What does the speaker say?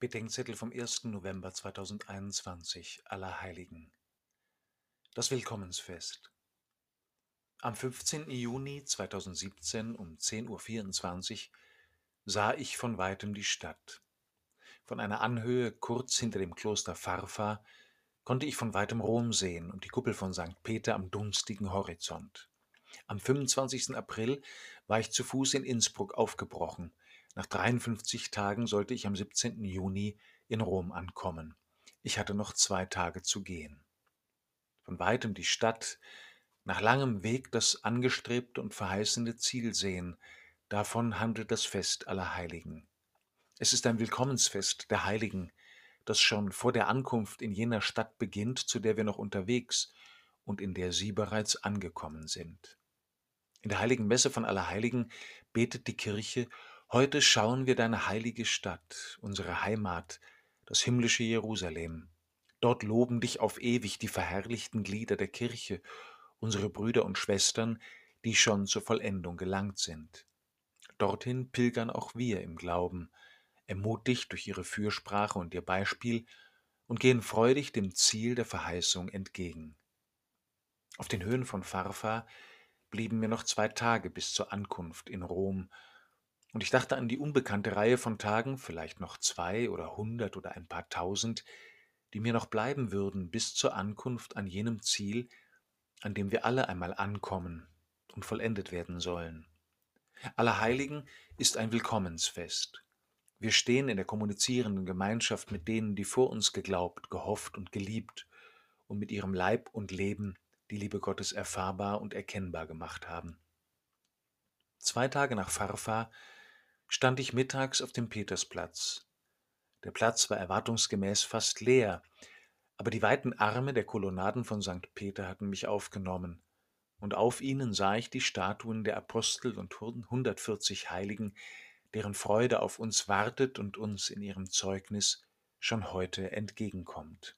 Bedenkzettel vom 1. November 2021 Allerheiligen. Das Willkommensfest. Am 15. Juni 2017 um 10.24 Uhr sah ich von weitem die Stadt. Von einer Anhöhe kurz hinter dem Kloster Farfa konnte ich von weitem Rom sehen und die Kuppel von St. Peter am dunstigen Horizont. Am 25. April war ich zu Fuß in Innsbruck aufgebrochen nach 53 Tagen sollte ich am 17. Juni in Rom ankommen. Ich hatte noch zwei Tage zu gehen. Von weitem die Stadt, nach langem Weg das angestrebte und verheißende Ziel sehen, davon handelt das Fest aller Heiligen. Es ist ein Willkommensfest der Heiligen, das schon vor der Ankunft in jener Stadt beginnt, zu der wir noch unterwegs und in der Sie bereits angekommen sind. In der heiligen Messe von Allerheiligen betet die Kirche Heute schauen wir deine heilige Stadt, unsere Heimat, das himmlische Jerusalem. Dort loben dich auf ewig die verherrlichten Glieder der Kirche, unsere Brüder und Schwestern, die schon zur Vollendung gelangt sind. Dorthin pilgern auch wir im Glauben, ermutigt durch ihre Fürsprache und ihr Beispiel, und gehen freudig dem Ziel der Verheißung entgegen. Auf den Höhen von Farfa blieben mir noch zwei Tage bis zur Ankunft in Rom, und ich dachte an die unbekannte Reihe von Tagen, vielleicht noch zwei oder hundert oder ein paar tausend, die mir noch bleiben würden bis zur Ankunft an jenem Ziel, an dem wir alle einmal ankommen und vollendet werden sollen. Allerheiligen ist ein Willkommensfest. Wir stehen in der kommunizierenden Gemeinschaft mit denen, die vor uns geglaubt, gehofft und geliebt und mit ihrem Leib und Leben die Liebe Gottes erfahrbar und erkennbar gemacht haben. Zwei Tage nach Farfa stand ich mittags auf dem Petersplatz. Der Platz war erwartungsgemäß fast leer, aber die weiten Arme der Kolonnaden von St. Peter hatten mich aufgenommen, und auf ihnen sah ich die Statuen der Apostel und 140 Heiligen, deren Freude auf uns wartet und uns in ihrem Zeugnis schon heute entgegenkommt.